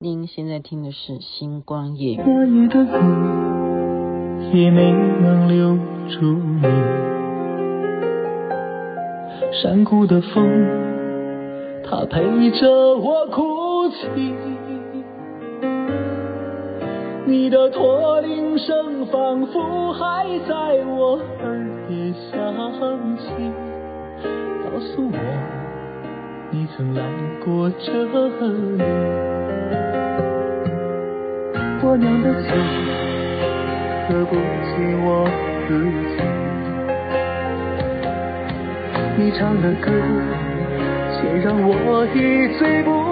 您现在听的是《星光夜语》。落雨的雨也没能留住你，山谷的风，它陪着我哭泣。你的驼铃声仿佛还在我耳边响起，告诉我你曾来过这里。我酿的酒喝不醉我自己，你唱的歌却让我一醉不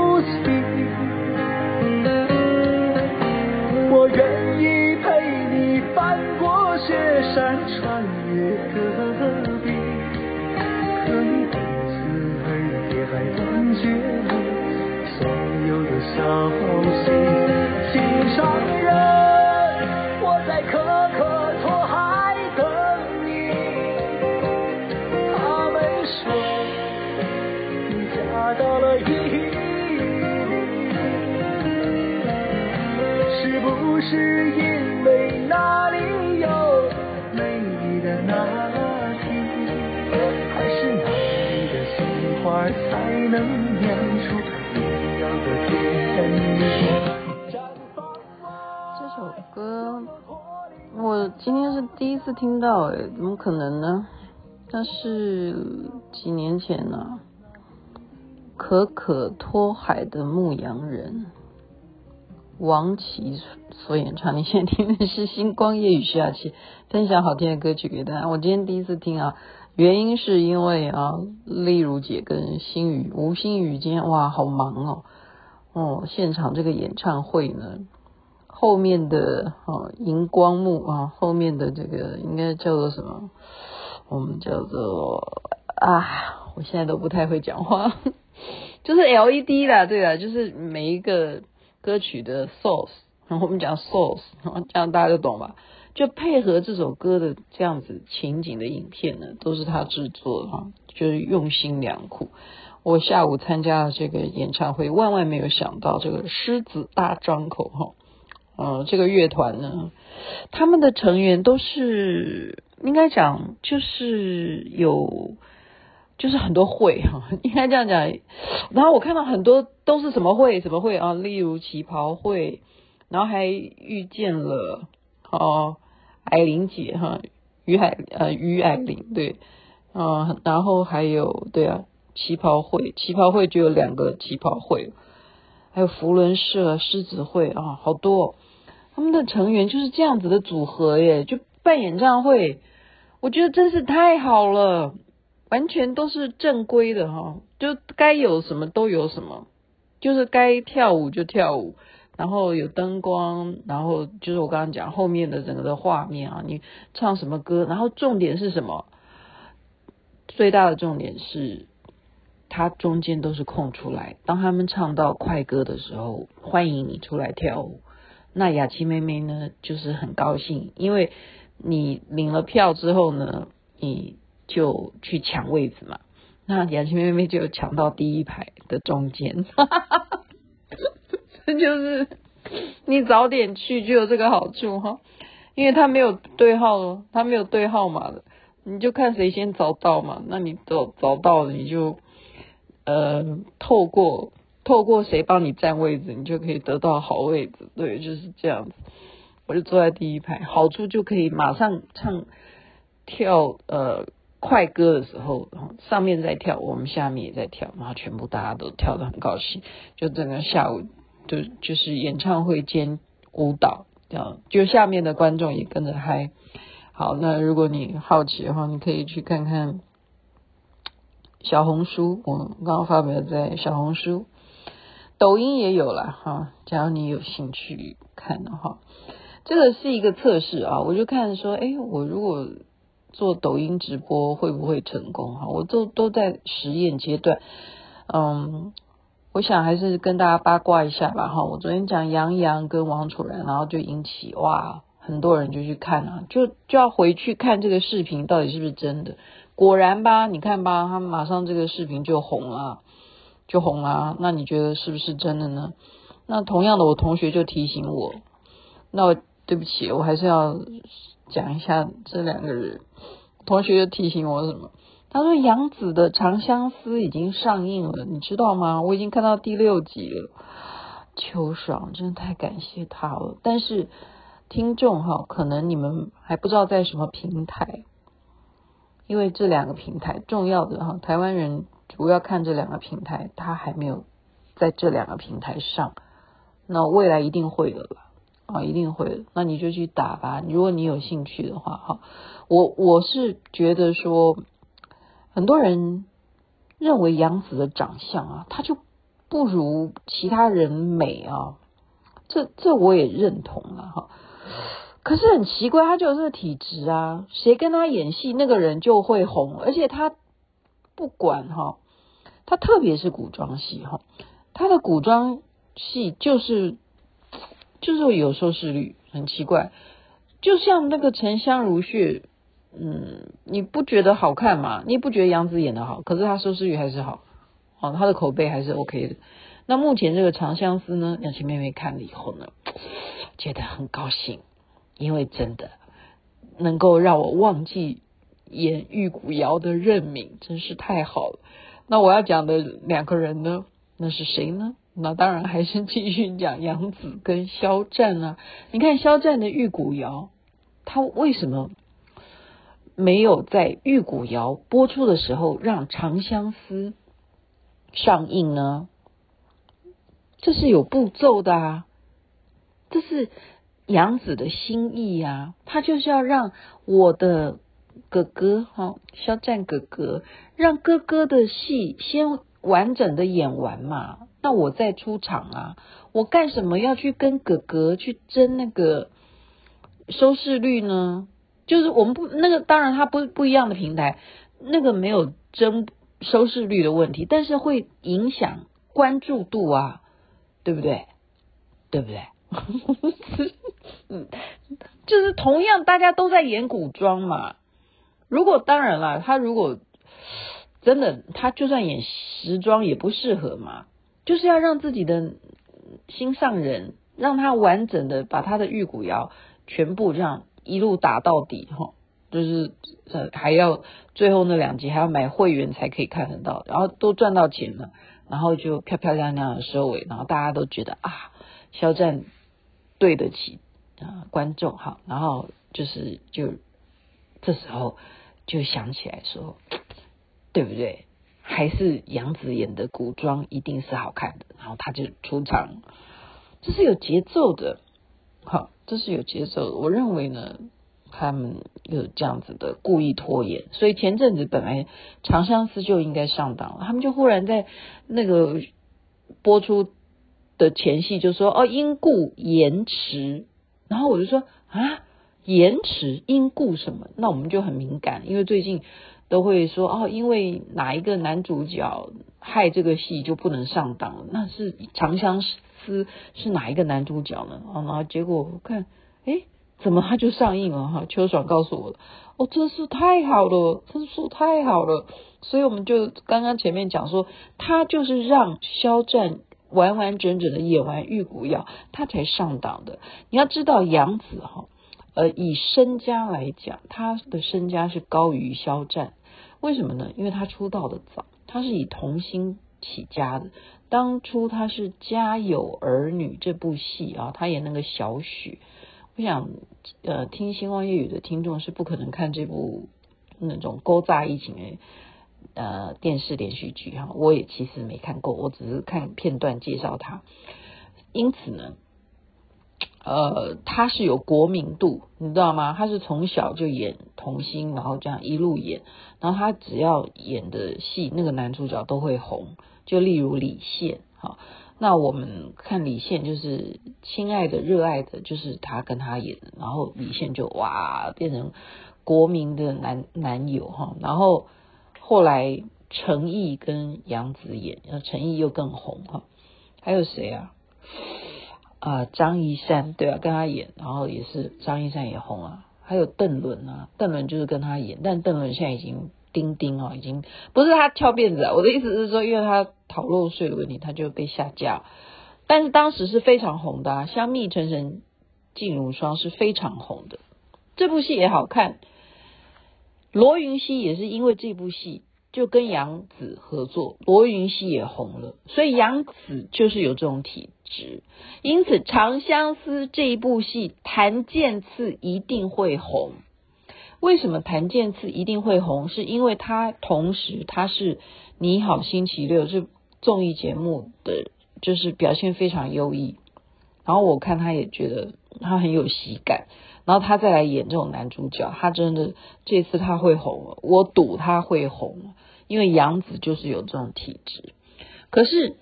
是不是因为那里有美丽的那提，还是那里的杏花才能酿出你要的甜蜜？这首歌我今天是第一次听到，哎，怎么可能呢？那是几年前呢、啊？可可托海的牧羊人王琦所演唱。你现在听的是星光夜雨徐雅琪分享好听的歌曲给大家。我今天第一次听啊，原因是因为啊，丽如姐跟心宇吴心宇今天哇好忙哦，哦，现场这个演唱会呢。后面的哦荧光幕啊，后面的这个应该叫做什么？我们叫做啊，我现在都不太会讲话，就是 LED 啦，对啊，就是每一个歌曲的 source，我们讲 source，然后这样大家就懂吧？就配合这首歌的这样子情景的影片呢，都是他制作的哈，就是用心良苦。我下午参加了这个演唱会，万万没有想到这个狮子大张口哈。呃，这个乐团呢，他们的成员都是应该讲就是有，就是很多会哈，应该这样讲。然后我看到很多都是什么会什么会啊，例如旗袍会，然后还遇见了哦，艾琳姐哈，于海呃于艾玲对，嗯，然后还有对啊，旗袍会，旗袍会就有两个旗袍会，还有福伦社、狮子会啊，好多。他们的成员就是这样子的组合耶，就办演唱会，我觉得真是太好了，完全都是正规的哈，就该有什么都有什么，就是该跳舞就跳舞，然后有灯光，然后就是我刚刚讲后面的整个的画面啊，你唱什么歌，然后重点是什么？最大的重点是，它中间都是空出来，当他们唱到快歌的时候，欢迎你出来跳舞。那雅琪妹妹呢，就是很高兴，因为你领了票之后呢，你就去抢位子嘛。那雅琪妹妹就抢到第一排的中间，这 就是你早点去就有这个好处哈，因为他没有对号，他没有对号码的，你就看谁先找到嘛。那你找找到了，你就呃透过。透过谁帮你占位置，你就可以得到好位置。对，就是这样子。我就坐在第一排，好处就可以马上唱跳呃快歌的时候，上面在跳，我们下面也在跳，然后全部大家都跳得很高兴。就整个下午就就是演唱会兼舞蹈，这样就下面的观众也跟着嗨。好，那如果你好奇的话，你可以去看看小红书，我刚刚发表在小红书。抖音也有了哈，假如你有兴趣看的话，这个是一个测试啊，我就看说，哎，我如果做抖音直播会不会成功哈？我都都在实验阶段，嗯，我想还是跟大家八卦一下吧哈。我昨天讲杨洋跟王楚然，然后就引起哇，很多人就去看啊，就就要回去看这个视频到底是不是真的。果然吧，你看吧，他马上这个视频就红了。就红了，那你觉得是不是真的呢？那同样的，我同学就提醒我，那对不起，我还是要讲一下这两个人。同学就提醒我什么？他说杨紫的《长相思》已经上映了，你知道吗？我已经看到第六集了。秋爽真的太感谢他了。但是听众哈，可能你们还不知道在什么平台，因为这两个平台重要的哈，台湾人主要看这两个平台，他还没有在这两个平台上。那未来一定会的了啊，一定会。那你就去打吧，如果你有兴趣的话哈。我我是觉得说，很多人认为杨紫的长相啊，她就不如其他人美啊，这这我也认同了哈。可是很奇怪，她就有这个体质啊，谁跟她演戏，那个人就会红，而且她不管哈，她特别是古装戏哈，她的古装。戏就是就是有收视率，很奇怪，就像那个沉香如屑，嗯，你不觉得好看吗？你不觉得杨紫演得好？可是她收视率还是好，哦，她的口碑还是 OK 的。那目前这个长相思呢，杨晴妹妹看了以后呢，觉得很高兴，因为真的能够让我忘记演玉骨遥的任敏，真是太好了。那我要讲的两个人呢，那是谁呢？那当然还是继续讲杨紫跟肖战啊！你看肖战的《玉骨遥》，他为什么没有在《玉骨遥》播出的时候让《长相思》上映呢？这是有步骤的啊，这是杨紫的心意呀，他就是要让我的哥哥哈，肖战哥哥，让哥哥的戏先完整的演完嘛。那我再出场啊！我干什么要去跟哥哥去争那个收视率呢？就是我们不那个，当然它不不一样的平台，那个没有争收视率的问题，但是会影响关注度啊，对不对？对不对？嗯，就是同样大家都在演古装嘛。如果当然了，他如果真的他就算演时装也不适合嘛。就是要让自己的心上人，让他完整的把他的玉骨遥全部这样一路打到底哈，就是呃还要最后那两集还要买会员才可以看得到，然后都赚到钱了，然后就漂漂亮亮的收尾，然后大家都觉得啊，肖战对得起啊观众哈，然后就是就这时候就想起来说，对不对？还是杨紫演的古装一定是好看的，然后他就出场，这是有节奏的，好，这是有节奏的。我认为呢，他们有这样子的故意拖延，所以前阵子本来《长相思》就应该上档了，他们就忽然在那个播出的前戏就说哦，因故延迟，然后我就说啊，延迟因故什么？那我们就很敏感，因为最近。都会说哦，因为哪一个男主角害这个戏就不能上档了？那是《长相思》是哪一个男主角呢？哦，然后结果我看，诶，怎么他就上映了？哈，秋爽告诉我的，哦，真是太好了，真是太好了。所以我们就刚刚前面讲说，他就是让肖战完完整整的演完《玉骨遥》，他才上档的。你要知道杨紫哈。呃，以身家来讲，他的身家是高于肖战，为什么呢？因为他出道的早，他是以童星起家的。当初他是《家有儿女》这部戏啊，他演那个小许。我想，呃，听星光夜语的听众是不可能看这部那种勾扎爱情的呃电视连续剧哈。我也其实没看过，我只是看片段介绍他。因此呢。呃，他是有国民度，你知道吗？他是从小就演童星，然后这样一路演，然后他只要演的戏，那个男主角都会红。就例如李现，哈，那我们看李现就是亲爱的、热爱的，就是他跟他演的，然后李现就哇变成国民的男男友哈，然后后来陈毅跟杨紫演，然后陈毅又更红哈，还有谁啊？啊，张一山对啊，跟他演，然后也是张一山也红啊，还有邓伦啊，邓伦就是跟他演，但邓伦现在已经钉钉哦，已经不是他翘辫子啊，我的意思是说，因为他逃漏税的问题，他就被下架。但是当时是非常红的啊，香蜜沉沉烬如霜是非常红的。这部戏也好看，罗云熙也是因为这部戏就跟杨紫合作，罗云熙也红了，所以杨紫就是有这种体质。因此，《长相思》这一部戏，檀健次一定会红。为什么檀健次一定会红？是因为他同时他是《你好星期六》这综艺节目的。就是表现非常优异，然后我看他也觉得他很有喜感，然后他再来演这种男主角，他真的这次他会红，我赌他会红，因为杨紫就是有这种体质。可是，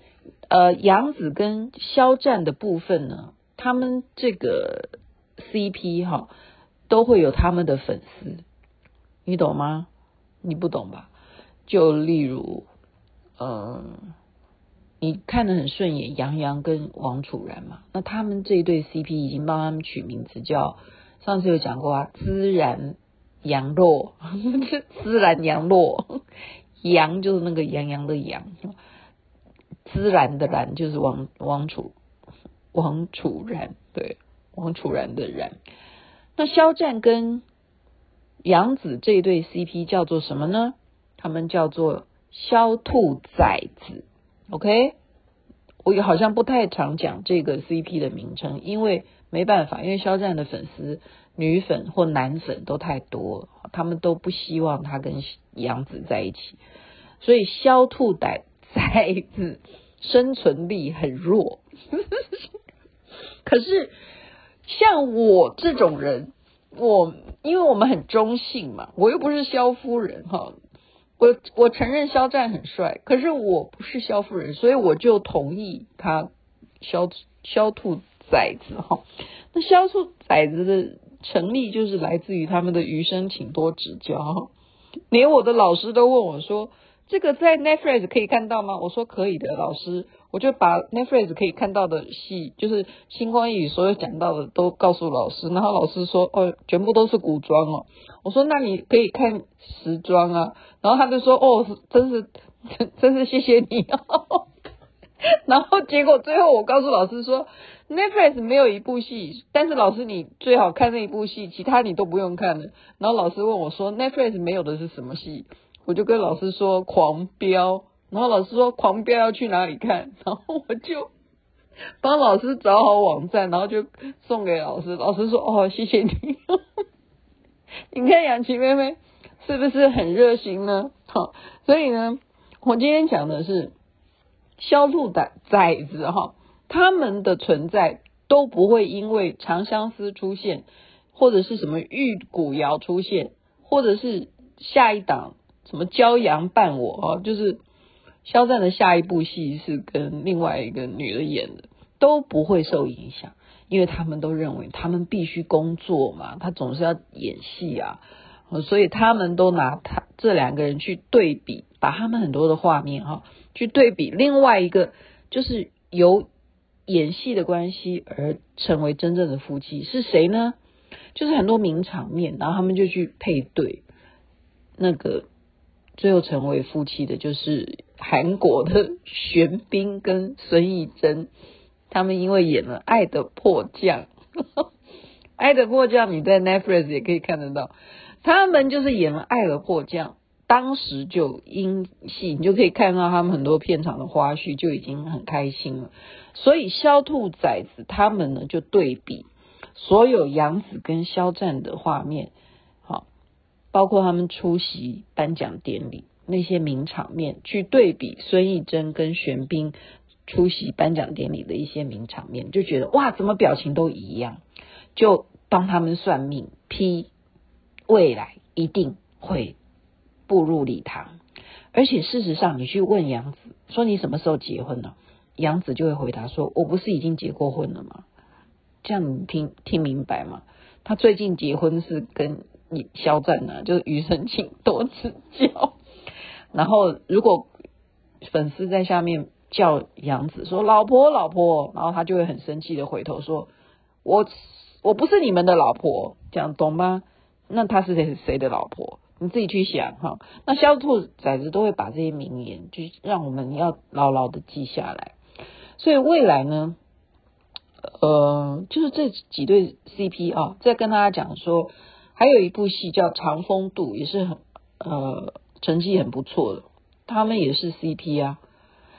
呃，杨紫跟肖战的部分呢，他们这个 CP 哈都会有他们的粉丝，你懂吗？你不懂吧？就例如，嗯、你看得很顺眼，杨洋跟王楚然嘛，那他们这一对 CP 已经帮他们取名字叫，上次有讲过啊，孜然杨洛，孜然杨洛，杨就是那个杨洋的杨，孜然的然就是王王楚王楚然，对，王楚然的然。那肖战跟杨紫这对 CP 叫做什么呢？他们叫做肖兔崽子。OK，我也好像不太常讲这个 CP 的名称，因为没办法，因为肖战的粉丝女粉或男粉都太多了，他们都不希望他跟杨紫在一起，所以肖兔崽子生存力很弱。可是像我这种人，我因为我们很中性嘛，我又不是肖夫人哈。我我承认肖战很帅，可是我不是肖夫人，所以我就同意他肖肖兔崽子哈。那肖兔崽子的成立就是来自于他们的余生，请多指教。连我的老师都问我说：“这个在 Netflix 可以看到吗？”我说：“可以的，老师。”我就把 Netflix 可以看到的戏，就是星光熠熠所有讲到的都告诉老师，然后老师说：“哦，全部都是古装哦。”我说：“那你可以看时装啊。”然后他就说：“哦，真是真真是谢谢你哦。”然后结果最后我告诉老师说：“Netflix 没有一部戏，但是老师你最好看那一部戏，其他你都不用看了。”然后老师问我说：“Netflix 没有的是什么戏？”我就跟老师说：“狂飙。”然后老师说狂飙要去哪里看，然后我就帮老师找好网站，然后就送给老师。老师说哦，谢谢你。你看杨琪妹妹是不是很热心呢？好，所以呢，我今天讲的是肖兔崽崽子哈，他们的存在都不会因为长相思出现，或者是什么玉骨遥出现，或者是下一档什么骄阳伴我啊，就是。肖战的下一部戏是跟另外一个女的演的，都不会受影响，因为他们都认为他们必须工作嘛，他总是要演戏啊，所以他们都拿他这两个人去对比，把他们很多的画面哈去对比另外一个，就是由演戏的关系而成为真正的夫妻是谁呢？就是很多名场面，然后他们就去配对，那个最后成为夫妻的就是。韩国的玄彬跟孙艺珍，他们因为演了《爱的迫降》，《爱的迫降》你在 Netflix 也可以看得到，他们就是演了《爱的迫降》，当时就因戏，你就可以看到他们很多片场的花絮，就已经很开心了。所以肖兔崽子他们呢，就对比所有杨紫跟肖战的画面，好，包括他们出席颁奖典礼。那些名场面去对比孙艺珍跟玄彬出席颁奖典礼的一些名场面，就觉得哇，怎么表情都一样？就帮他们算命，批未来一定会步入礼堂。而且事实上，你去问杨紫说你什么时候结婚呢？杨紫就会回答说：“我不是已经结过婚了吗？”这样你听听明白吗？他最近结婚是跟你肖战呢，就是余生请多指教。然后，如果粉丝在下面叫杨子说“老婆，老婆”，然后他就会很生气的回头说：“我我不是你们的老婆，这样懂吗？”那他是谁谁的老婆？你自己去想哈。那肖兔崽子都会把这些名言，就让我们要牢牢的记下来。所以未来呢，呃，就是这几对 CP 啊，再跟大家讲说，还有一部戏叫《长风渡》，也是很呃成绩很不错的，他们也是 CP 啊。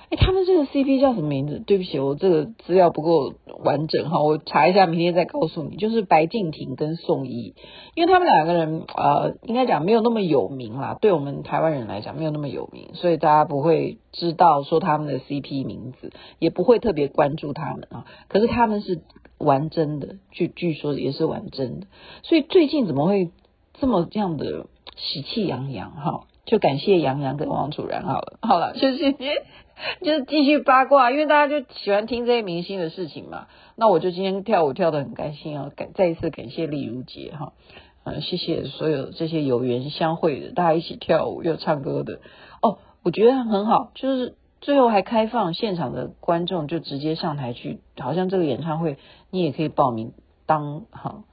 哎，他们这个 CP 叫什么名字？对不起，我这个资料不够完整哈，我查一下，明天再告诉你。就是白敬亭跟宋轶，因为他们两个人呃，应该讲没有那么有名啦，对我们台湾人来讲没有那么有名，所以大家不会知道说他们的 CP 名字，也不会特别关注他们啊。可是他们是玩真的，据据说也是玩真的，所以最近怎么会这么这样的喜气洋洋哈？就感谢杨洋跟王楚然好了，好了，谢谢你。就是 继续八卦，因为大家就喜欢听这些明星的事情嘛。那我就今天跳舞跳得很开心啊，感再一次感谢丽如姐哈，嗯，谢谢所有这些有缘相会的，大家一起跳舞又唱歌的哦，我觉得很好，就是最后还开放现场的观众就直接上台去，好像这个演唱会你也可以报名当哈。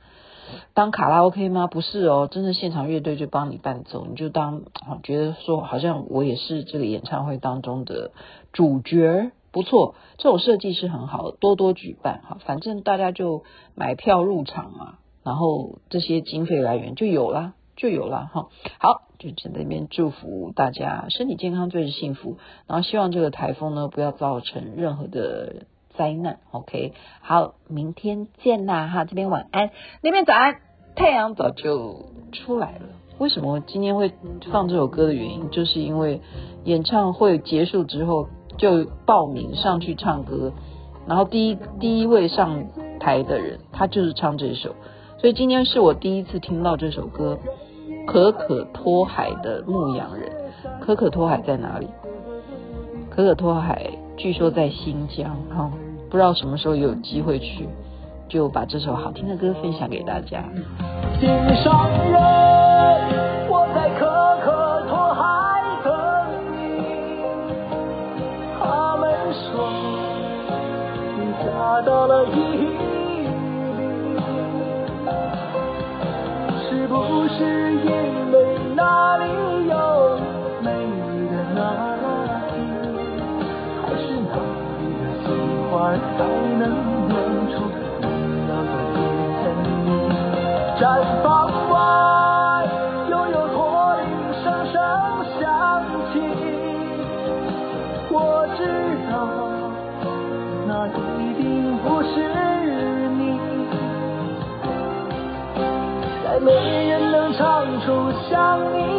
当卡拉 OK 吗？不是哦，真的现场乐队就帮你伴奏，你就当觉得说好像我也是这个演唱会当中的主角，不错，这种设计是很好的，多多举办哈，反正大家就买票入场嘛，然后这些经费来源就有了，就有了哈。好，就在那边祝福大家身体健康，最是幸福，然后希望这个台风呢不要造成任何的。灾难，OK，好，明天见啦哈，这边晚安，那边早安，太阳早就出来了。为什么今天会放这首歌的原因，就是因为演唱会结束之后就报名上去唱歌，然后第一第一位上台的人，他就是唱这首，所以今天是我第一次听到这首歌，《可可托海的牧羊人》。可可托海在哪里？可可托海据说在新疆，哈。不知道什么时候有机会去，就把这首好听的歌分享给大家。心上人，没人能唱出像你